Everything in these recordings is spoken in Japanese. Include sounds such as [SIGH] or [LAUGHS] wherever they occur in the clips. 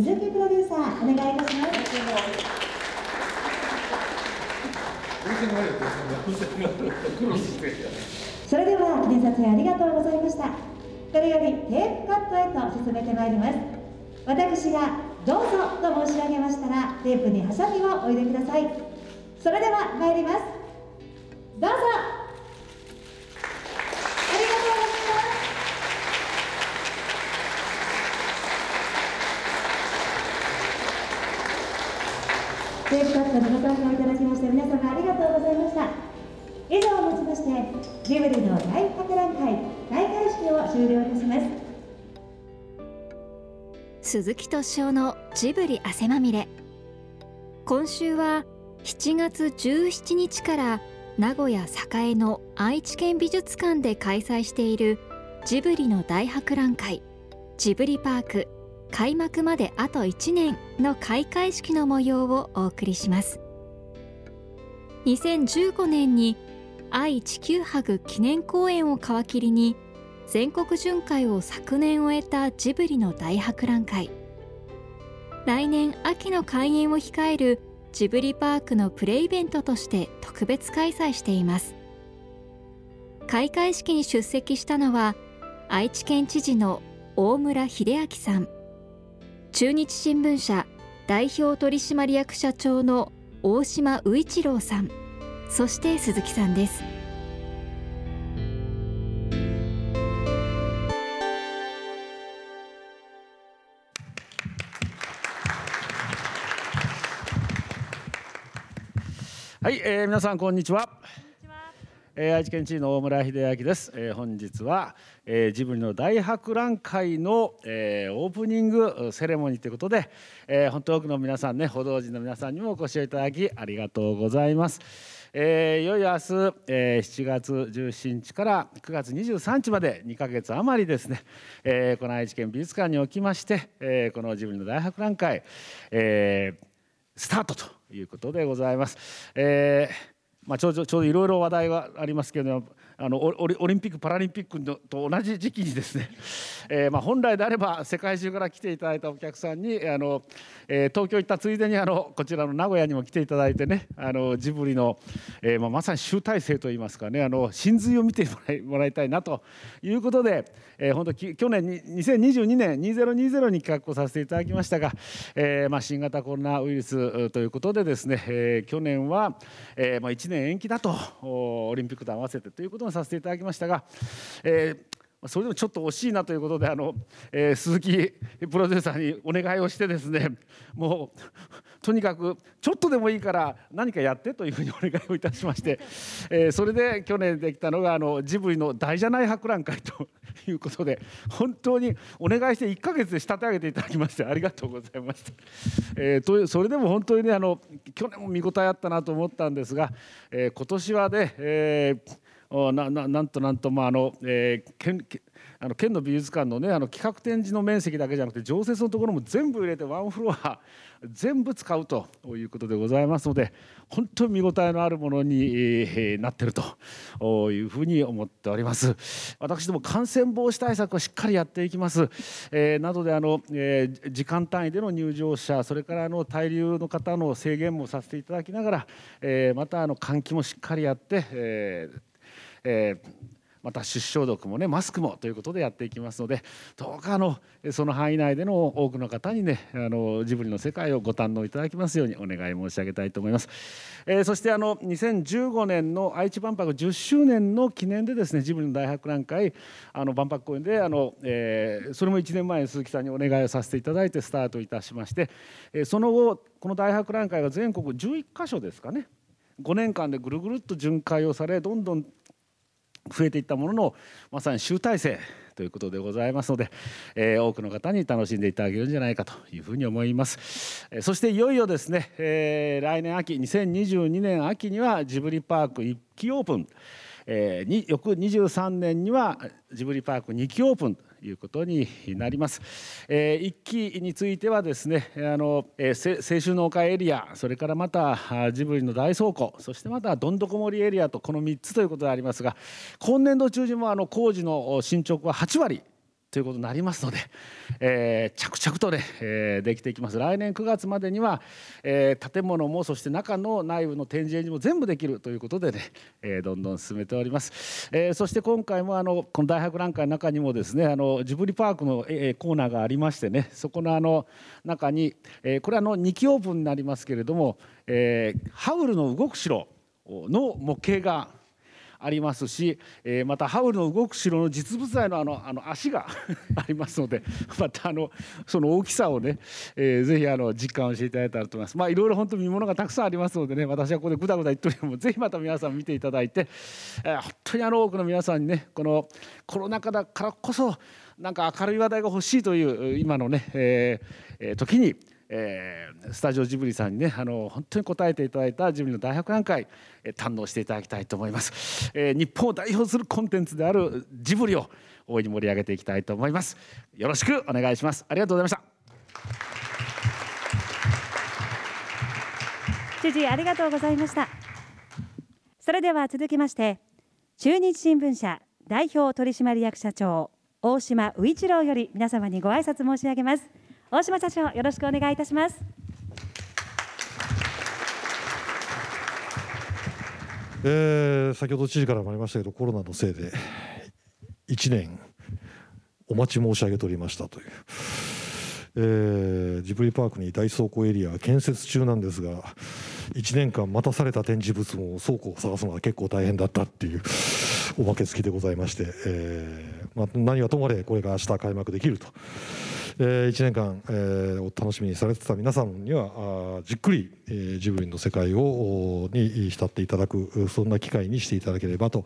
鈴木プロデューサーお願いいたしますそれでは。記念撮影ありがとうございましたこれよりテープカットへと進めてまいります私がどうぞと申し上げましたらテープにハサミをおいでくださいそれでは参りますどうぞして皆様ありがとうございました。以上をもちましてジブリの大博覧会開会式を終了いたします。鈴木敏夫のジブリ汗まみれ。今週は7月17日から名古屋栄の愛知県美術館で開催しているジブリの大博覧会ジブリパーク開幕まであと1年の開会式の模様をお送りします。2015年に愛・地球博記念公演を皮切りに全国巡回を昨年終えたジブリの大博覧会。来年秋の開園を控えるジブリパークのプレイベントとして特別開催しています。開会式に出席したのは愛知県知事の大村秀明さん。中日新聞社代表取締役社長の大島宇一郎さんそして鈴木さんですはい、えー、皆さんこんにちは。えー、愛知県知事の大村秀明です、えー、本日は、えー、ジブリの大博覧会の、えー、オープニングセレモニーということで、えー、本当多くの皆さんね報道陣の皆さんにもお越しいただきありがとうございます、えー、いよいよ明日、えー、7月17日から9月23日まで2ヶ月余りですね、えー、この愛知県美術館におきまして、えー、このジブリの大博覧会、えー、スタートということでございます。えーまあ、ちょうどいろいろ話題はありますけどあのオリンピック・パラリンピックと同じ時期にですね、[LAUGHS] えー、まあ本来であれば世界中から来ていただいたお客さんにあの、えー、東京行ったついでにあのこちらの名古屋にも来ていただいてねあのジブリの、えーまあ、まさに集大成といいますかねあの真髄を見てもらいもらいたいなということで、えー、本当去年に2022年2020に企画をさせていただきましたが、えーまあ、新型コロナウイルスということでですね、えー、去年は、えーまあ、1年延期だとオリンピックと合わせてということさせていただきましたが、えー、それでもちょっと惜しいなということであの、えー、鈴木プロデューサーにお願いをしてですねもうとにかくちょっとでもいいから何かやってというふうにお願いをいたしまして、えー、それで去年できたのがあのジブリの大じゃない博覧会ということで本当にお願いして1ヶ月で仕立て上げていただきましてありがとうございました。えー、とそれでも本当にねあの去年も見応えあったなと思ったんですが、えー、今年はね、えーなななんとなんと、まああのえー、県あの県の美術館の,、ね、あの企画展示の面積だけじゃなくて常設のところも全部入れてワンフロア [LAUGHS] 全部使うということでございますので本当に見応えのあるものになっているというふうに思っております。私ども感染防止対策をしっかりやっていきます、えー、などであの、えー、時間単位での入場者それからあの滞留の方の制限もさせていただきながら、えー、またあの換気もしっかりやって、えーえー、また出消毒もねマスクもということでやっていきますのでどうかあのその範囲内での多くの方にねあのジブリの世界をご堪能いただきますようにお願い申し上げたいと思います、えー、そしてあの2015年の愛知万博10周年の記念でですねジブリの大博覧会あの万博公園であの、えー、それも1年前に鈴木さんにお願いをさせていただいてスタートいたしまして、えー、その後この大博覧会が全国11カ所ですかね5年間でぐるぐるっと巡回をされどんどん増えていったもののまさに集大成ということでございますので、えー、多くの方に楽しんでいただけるんじゃないかというふうに思います、えー、そしていよいよですね、えー、来年秋2022年秋にはジブリパーク1期オープン、えー、に翌23年にはジブリパーク2期オープン。いうことになります。えー、1期についてはですねあの、えー、青春の丘エリアそれからまたジブリの大倉庫そしてまたどんどこ森エリアとこの3つということでありますが今年度中にもあの工事の進捗は8割ということになりますので、[LAUGHS] えー、着々とね、えー、できていきます。来年9月までには、えー、建物もそして中の内部の展示園も全部できるということでね、えー、どんどん進めております、えー、そして今回もあのこの大博覧会の中にもですねあのジブリパークの、えー、コーナーがありましてねそこのあの中に、えー、これはあの2期オープンになりますけれども、えー、ハウルの動く城の模型がありますし、えー、またハウルの動く城の実物大のあの [LAUGHS] あの足が [LAUGHS] ありますので [LAUGHS] またあのその大きさをね、えー、ぜひあの実感をしていただいたらと思います。まあいろいろ本当見物がたくさんありますのでね私はここでぐだぐだ言っとるよりもぜひまた皆さん見ていただいて、えー、本当にあの多くの皆さんにねこのコロナ禍だからこそなんか明るい話題が欲しいという今のね、えー、時にえー、スタジオジブリさんにねあの本当に答えていただいたジブリの大博覧会、えー、堪能していただきたいと思います、えー、日本を代表するコンテンツであるジブリを大いに盛り上げていきたいと思います。よろしくお願いします。ありがとうございました。知事ありがとうございました。それでは続きまして中日新聞社代表取締役社長大島宇一郎より皆様にご挨拶申し上げます。大島社長よろしくお願いいたしますえー、先ほど知事からもありましたけどコロナのせいで1年お待ち申し上げておりましたという、えー、ジブリパークに大倉庫エリア建設中なんですが1年間待たされた展示物も倉庫を探すのが結構大変だったっていう [LAUGHS] おまけ付きでございまして、えーまあ、何はともあれこれが明日開幕できると。えー、1年間、えー、お楽しみにされてた皆さんにはあじっくり、えー、ジブリの世界をに浸っていただくそんな機会にしていただければと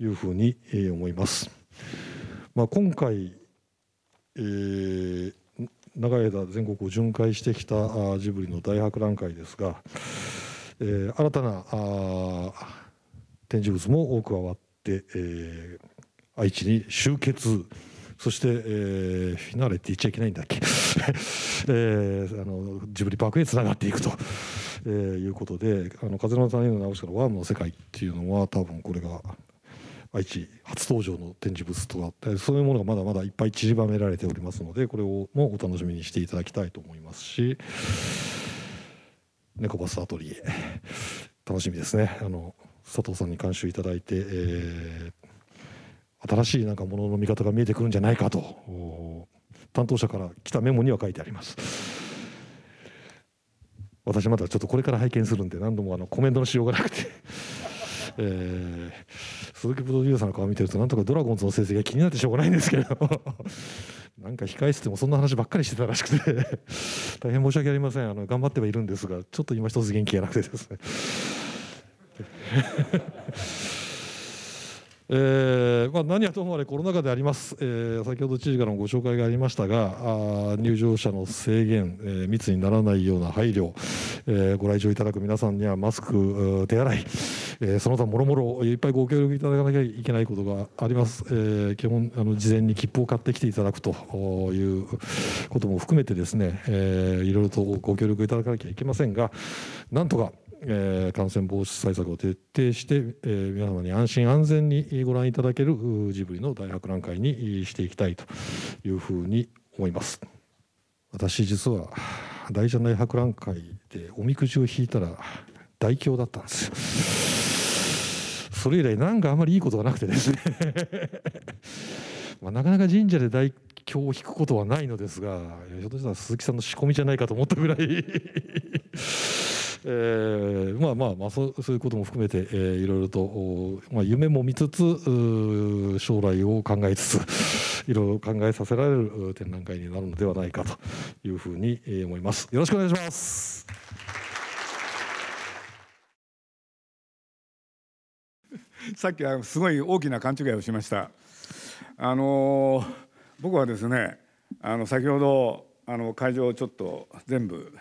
いうふうに、えー、思います。まあ、今回、えー、長い間全国を巡回してきたあジブリの大博覧会ですが、えー、新たなあ展示物も多く加わって、えー、愛知に集結そして、えー、フィナーレって言っちゃいけないんだっけ、[LAUGHS] えー、あのジブリパークへつながっていくと、えー、いうことで「あの風の谷の直しからワームの世界」っていうのは多分これが愛知初登場の展示物とかってそういうものがまだまだいっぱい散りばめられておりますのでこれをもお楽しみにしていただきたいと思いますし猫バスアトリエ。楽しみですね。あの佐藤さんに監修いただいて、えー、新しいなんかものの見方が見えてくるんじゃないかと。担当者から来たメモには書いてあります。私まだちょっとこれから拝見するんで何度もあのコメントのしようがなくて。[LAUGHS] えー、鈴木プロデューサーの顔見てるとなんとかドラゴンズの成績が気になってしょうがないんですけど。[LAUGHS] なんか控え室でもそんな話ばっかりしてたらしくて。[LAUGHS] 大変申し訳ありません。あの頑張ってはいるんですがちょっと今一つ元気がなくてですね。えーまあ、何はともあれコロナ禍であります、えー、先ほど知事からもご紹介がありましたがあ入場者の制限、えー、密にならないような配慮、えー、ご来場いただく皆さんにはマスク手洗い、えー、その他もろもろいっぱいご協力いただかなきゃいけないことがあります、えー、基本あの事前に切符を買ってきていただくということも含めてですね、えー、いろいろとご協力いただかなきゃいけませんがなんとかえー、感染防止対策を徹底して、えー、皆様に安心安全にご覧いただけるジブリの大博覧会にしていきたいというふうに思います。私実は大蛇大博覧会でおみくじを引いたら大凶だったんです。よそれ以来なんかあんまりいいことがなくてですね。[LAUGHS] まあ、なかなか神社で大凶を引くことはないのですがひょっとしたら鈴木さんの仕込みじゃないかと思ったぐらい。えー、まあまあまあそうそういうことも含めて、えー、いろいろと、まあ、夢も見つつ将来を考えつつ [LAUGHS] いろいろ考えさせられる展覧会になるのではないかというふうに思います。よろしくお願いします。[LAUGHS] さっきはすごい大きな勘違いをしました。あの僕はですねあの先ほどあの会場をちょっと全部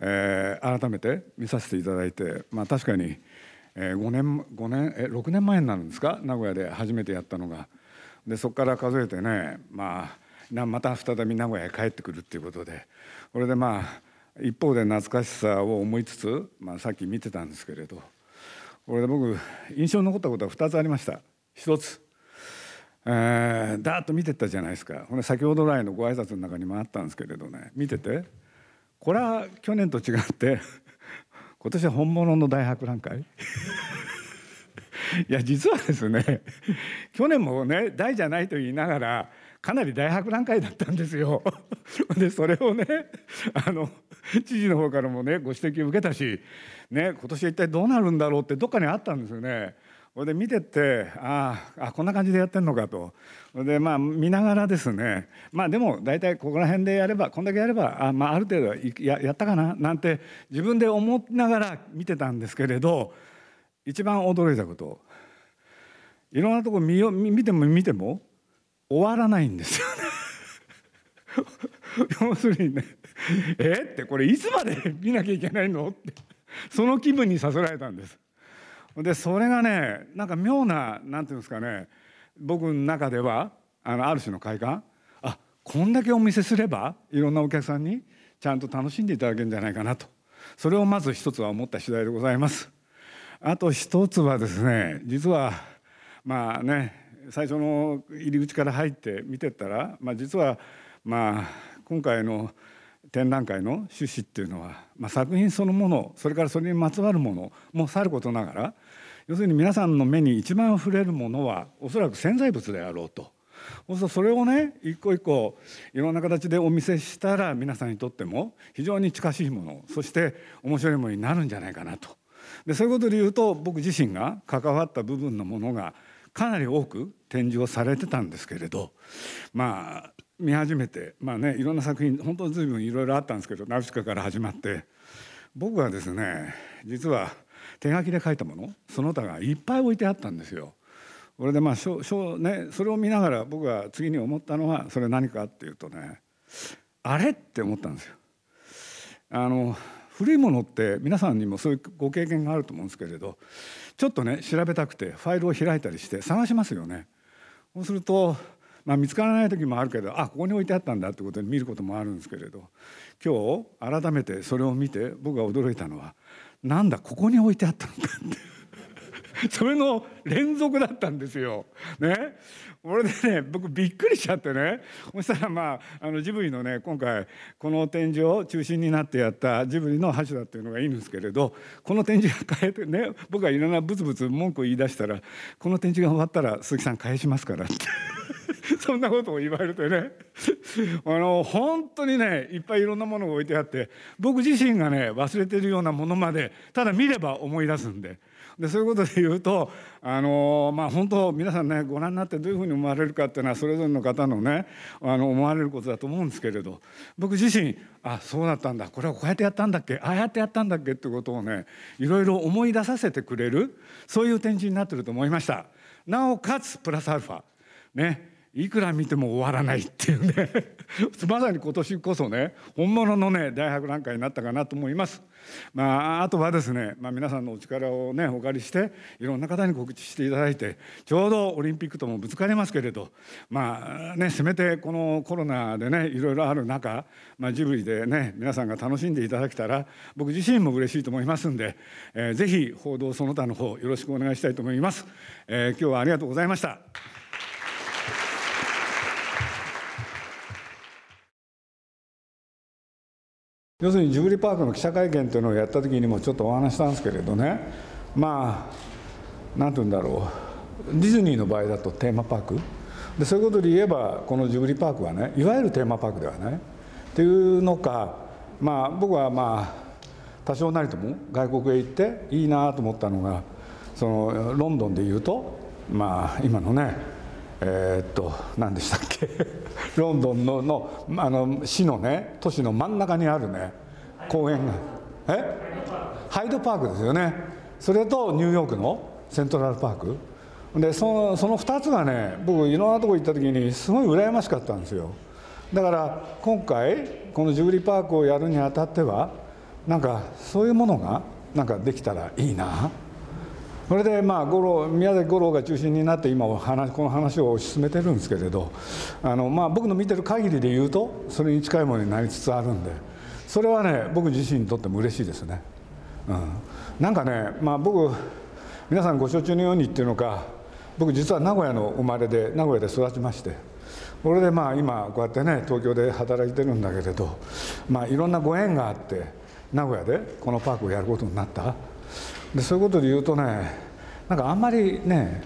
えー、改めて見させていただいて、まあ、確かに、えー、5年5年え6年前になるんですか？名古屋で初めてやったのが。でそこから数えてね、まあ、また再び名古屋へ帰ってくるっていうことで。これでまあ一方で懐かしさを思いつつ、まあ、さっき見てたんですけれど。これで僕印象に残ったことは2つありました。一つえー、だーっと見てったじゃないですか。ほん先ほど来のご挨拶の中にもあったんですけれどね。見てて。これは去年と違って [LAUGHS] 今年は本物の大博覧会？[LAUGHS] いや実はですね去年もね大じゃないと言いながらかなり大博覧会だったんですよ。[LAUGHS] でそれをねあの知事の方からもねご指摘を受けたし、ね、今年は一体どうなるんだろうってどっかにあったんですよね。それで見てってああこんな感じでやってんのかとでまあ見ながらですねまあでも大体ここら辺でやればこんだけやればあ,、まあ、ある程度ややったかな？なんて自分で思いながら見てたんですけれど一番驚いたこといろんなとこ見よ見ても見ても終わらないんですよ。[LAUGHS] 要するにね「えっ?」てこれいつまで見なきゃいけないの？ってその気分にさせられたんです。でそれがねなんか妙ななんていうんですかね僕の中ではあのある種の快感あこんだけお見せすればいろんなお客さんにちゃんと楽しんでいただけるんじゃないかなとそれをまず一つは思った次第でございます。あと一つはですね実はまあね最初の入り口から入って見てったら、まあ、実はまあ今回の展覧会の趣旨っていうのは、まあ、作品そのものそれからそれにまつわるものもさることながら要するに皆さんの目に一番触れるものはおそらく潜在物であろうと。それをね一個一個いろんな形でお見せしたら皆さんにとっても非常に近しいものそして面白いものになるんじゃないかなとでそういうことで言うと僕自身が関わった部分のものがかなり多く展示をされてたんですけれどまあ見始めてまあねいろんな作品本当に随分いろいろあったんですけどナウシカから始まって僕はですね実は手書きで書いたものその他がいっぱい置いてあったんですよ。これでまあしょしょ、ね、それを見ながら僕が次に思ったのはそれ何かっていうとねあれって思ったんですよ。あの古いものって皆さんにもそういうご経験があると思うんですけれどちょっとね調べたくてファイルを開いたりして探しますよね。そうするとまあ、見つからない時もあるけどあここに置いてあったんだってことで見ることもあるんですけれど今日改めてそれを見て僕が驚いたのはなんだここに置いてあったのかって [LAUGHS] それの連続だったんですよ。ね、これでね僕びっくりしちゃってねそしたらまああのジブリのね今回この展示を中心になってやったジブリの橋田っていうのがいいんですけれどこの展示が変えてね僕がいろんなブツブツ文句を言い出したらこの展示が終わったら鈴木さん返しますからって。[LAUGHS] そんなことを言われてね [LAUGHS] あの本当にねいっぱいいろんなものが置いてあって僕自身がね忘れてるようなものまでただ見れば思い出すんで。でそういうことで言うとあのまあ本当皆さんねご覧になってどういうふうに思われるかっていうのはそれぞれの方のねあの思われることだと思うんですけれど僕自身あそうだったんだこれはこうやってやったんだっけああやってやったんだっけってことをねいろいろ思い出させてくれるそういう展示になってると思いました。なおかつプラスアルファねいくら見ても終わらないっていうね [LAUGHS] まさに今年こそね本物のね大博覧会になったかなと思います。まあ、あとはですね、まあ、皆さんのお力をねお借りしていろんな方に告知していただいてちょうどオリンピックともぶつかりますけれどまあねせめてこのコロナでねいろいろある中、まあ、ジブリでね皆さんが楽しんでいただけたら僕自身も嬉しいと思いますんで、えー、ぜひ報道その他の方よろしくお願いしたいと思います。えー、今日はありがとうございました。要するにジブリパークの記者会見というのをやった時にもちょっとお話したんですけれどね。まあ何て言うんだろう。ディズニーの場合だとテーマパーク。でそういうことで言えばこのジブリパークはねいわゆるテーマパークではない。っていうのかまあ僕はまあ多少なりとも外国へ行っていいなと思ったのがそのロンドンでいうとまあ今のねえー、っと何でしたっけ。ロンドンののあの市のね都市の真ん中にあるね公園が。え？ハイドパークですよね。それとニューヨークのセントラルパーク。でそのその2つがね僕いろんなとこ行った時にすごい羨ましかったんですよ。だから今回このジブリパークをやるにあたってはなんかそういうものがなんかできたらいいな。それでまあ五郎宮崎五郎が中心になって今この話を進めてるんですけれどあの、まあ、僕の見てる限りで言うとそれに近いものになりつつあるんでそれはね僕自身にとっても嬉しいですね。うん、なんかね、まあ、僕皆さんご承知のようにっていうのか僕実は名古屋の生まれで名古屋で育ちましてこれでまあ今こうやってね東京で働いてるんだけれどまあいろんなご縁があって名古屋でこのパークをやることになったでそういうことで言うとねなんかあんまりね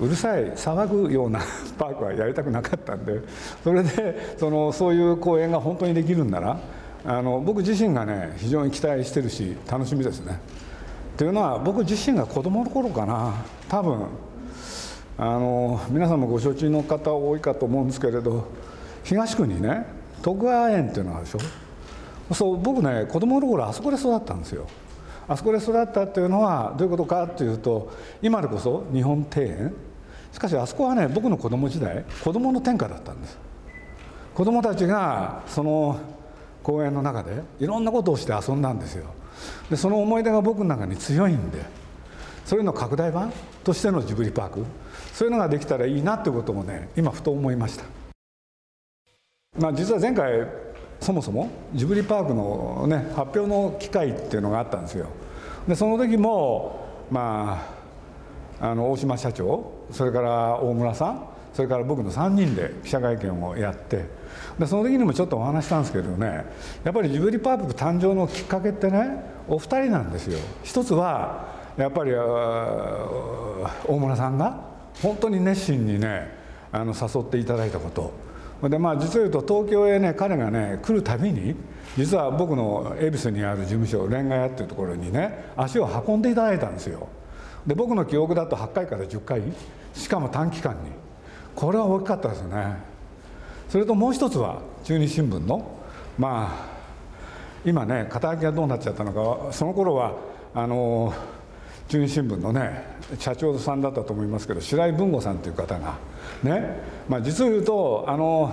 うるさい騒ぐような [LAUGHS] パークはやりたくなかったんでそれでそのそういう公演が本当にできるんならあの僕自身がね非常に期待してるし楽しみですね。というのは僕自身が子供の頃かな。多分あの皆さんもご承知の方多いかと思うんですけれど東区にね徳川園っていうのがあるでしょ。そう僕ね子供の頃あそこで育ったんですよ。あそこで育ったっていうのはどういうことかっていうと今でこそ日本庭園。しかしあそこはね僕の子供時代子供の天下だったんです。子供たちがその公園の中でいろんなことをして遊んだんですよ。でその思い出が僕の中に強いんでそれの拡大版としてのジブリパークそういうのができたらいいなってこともね今ふと思いました、まあ、実は前回そもそもジブリパークの、ね、発表の機会っていうのがあったんですよ。でその時もまああの大島社長それから大村さんそれから僕の3人で記者会見をやってでその時にもちょっとお話したんですけどねやっぱりジブリパーク誕生のきっかけってねお二人なんですよ。一つはやっぱり大村さんが本当に熱心にねあの誘っていただいたこと。でまあ実を言うと東京へね彼がね来るたびに実は僕の恵比寿にある事務所レンガ屋っていうところにね足を運んでいただいたんですよ。で僕の記憶だと8回から10回しかも短期間に。これは大きかったですね。それともう一つは中日新聞のまあ今ね肩書きがどうなっちゃったのかその頃はあの中日新聞のね社長さんだったと思いますけど白井文吾さんという方がね、まあ、実を言うとあの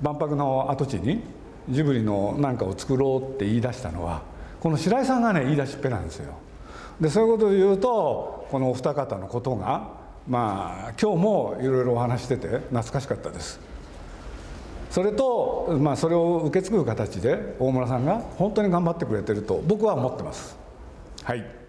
万博の跡地にジブリの何かを作ろうって言い出したのはこの白井さんがね言い出しっぺなんですよ。でそういうことで言うとこのお二方のことがまあ今日もいろいろお話してて懐かしかったです。それと、まあ、それを受け継ぐ形で大村さんが本当に頑張ってくれてると僕は思ってます。はい。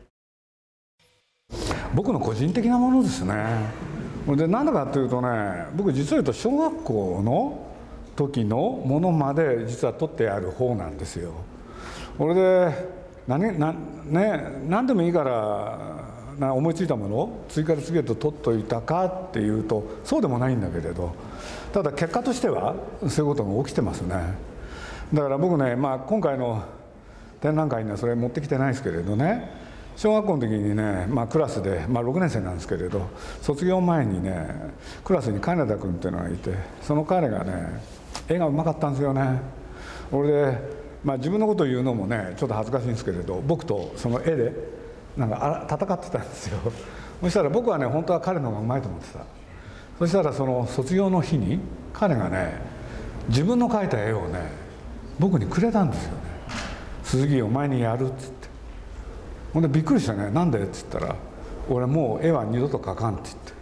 僕の個人的なものですね。で何だかというとね僕実を言うと小学校の時のものまで実は取ってある方なんですよ。これで何な、ね、何でもいいからな思いついたものを次から次へと取っといたかっていうとそうでもないんだけれどただ結果としてはそういうことが起きてますね。だから僕ね、まあ、今回の展覧会にはそれ持ってきてないですけれどね。小学校の時にね、まあ、クラスで、まあ、6年生なんですけれど卒業前にねクラスに金田君っていうのがいてその彼がね絵がうまかったんですよね。俺で、まあ、自分のことを言うのもねちょっと恥ずかしいんですけれど僕とその絵でなんかあ戦ってたんですよ。そしたら僕はね本当は彼の方がうまいと思ってた。そしたらその卒業の日に彼がね自分の描いた絵をね僕にくれたんですよね「鈴木お前にやる」っつって。ほんでびっくりしたね「なんで?」っつったら「俺もう絵は二度と描かん」って言って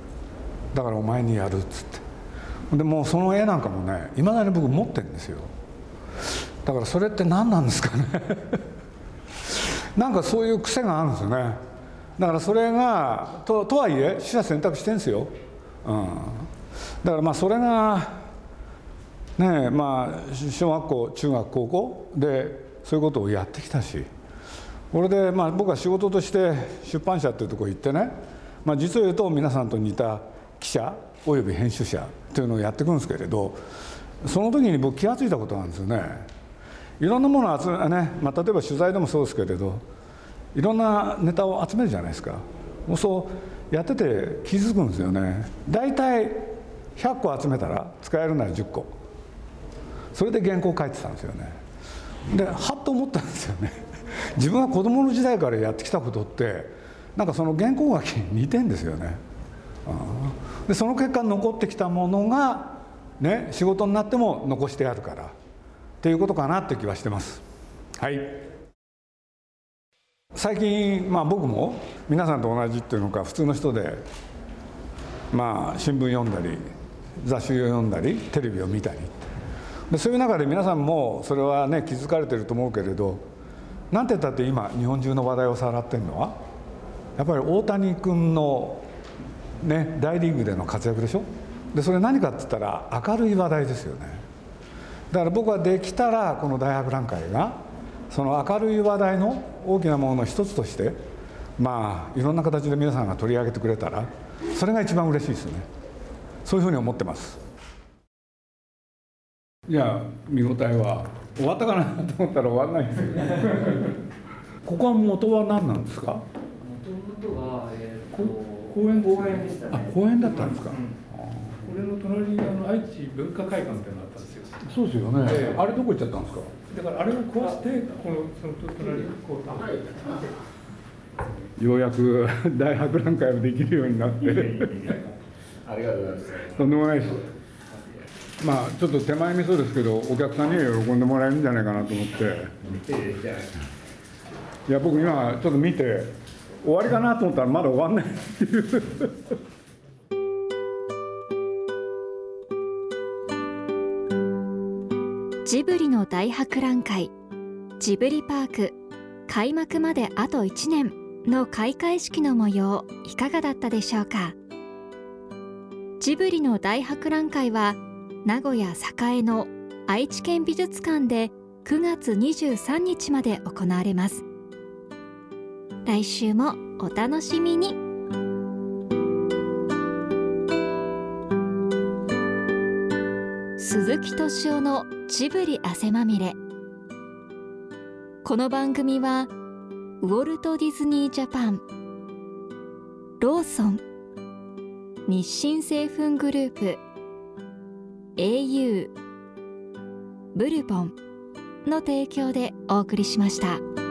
「だからお前にやる」っつって。ほんでもうその絵なんかもねいまだに僕持ってるんですよ。だからそれって何なんですかね。[LAUGHS] なんかそういう癖があるんですよね。だからそれがととはいえ取捨選択してるんですよ、うん、だからまあそれがねまあ小学校中学高校でそういうことをやってきたし。これでまあ僕は仕事として出版社っていうところ行ってね、まあ、実を言うと皆さんと似た記者および編集者というのをやっていくんですけれどその時に僕気が付いたことなんですよね。いろんなものを集めね、まあ、例えば取材でもそうですけれどいろんなネタを集めるじゃないですか。もうそうやってて気づくんですよね。大体100個集めたら使えるなら10個。それで原稿書いてたんですよね。ではっと思ったんですよね。自分は子供の時代からやってきたことってなんかその原稿書きに似てんですよね。でその結果残ってきたものがね仕事になっても残してあるからっていうことかなって気はしてます。はい。最近、まあ、僕も皆さんと同じっていうのか普通の人で、まあ、新聞読んだり雑誌を読んだりテレビを見たり。でそういう中で皆さんもそれはね気づかれてると思うけれどなんて言ったって今日本中の話題をさらってるのは？やっぱり大谷君のね、大リーグでの活躍でしょ？でそれ何かって言ったら明るい話題ですよね。だから僕はできたらこの大博覧会がその明るい話題の大きなものの一つとしてまあいろんな形で皆さんが取り上げてくれたらそれが一番嬉しいですね。そういうふうに思ってます。いや見応えは終わったかなと思ったら終わらないですよここは元は何なんですか？元々は、えー、と公園公園でしたね。あ公園だったんですか、これの隣にあの愛知文化会館っていうのがあったんですよ。そうですよね、ええ。あれどこ行っちゃったんですか？だからあれをこうしてこのその隣にこうようやく大博覧会をできるようになって。ありがとうございます。とんでもないですまあちょっと手前味噌ですけどお客さんには喜んでもらえるんじゃないかなと思って。いや僕今ちょっと見て終わりかなと思ったらまだ終わんないっていう。ジブリの大博覧会ジブリパーク開幕まであと1年の開会式の模様いかがだったでしょうか？ジブリの大博覧会は名古屋栄の愛知県美術館で9月23日まで行われます。来週もお楽しみに。鈴木敏夫のジブリ汗まみれ。この番組はウォルト・ディズニー・ジャパンローソン日清製粉グループ au ブルボンの提供でお送りしました。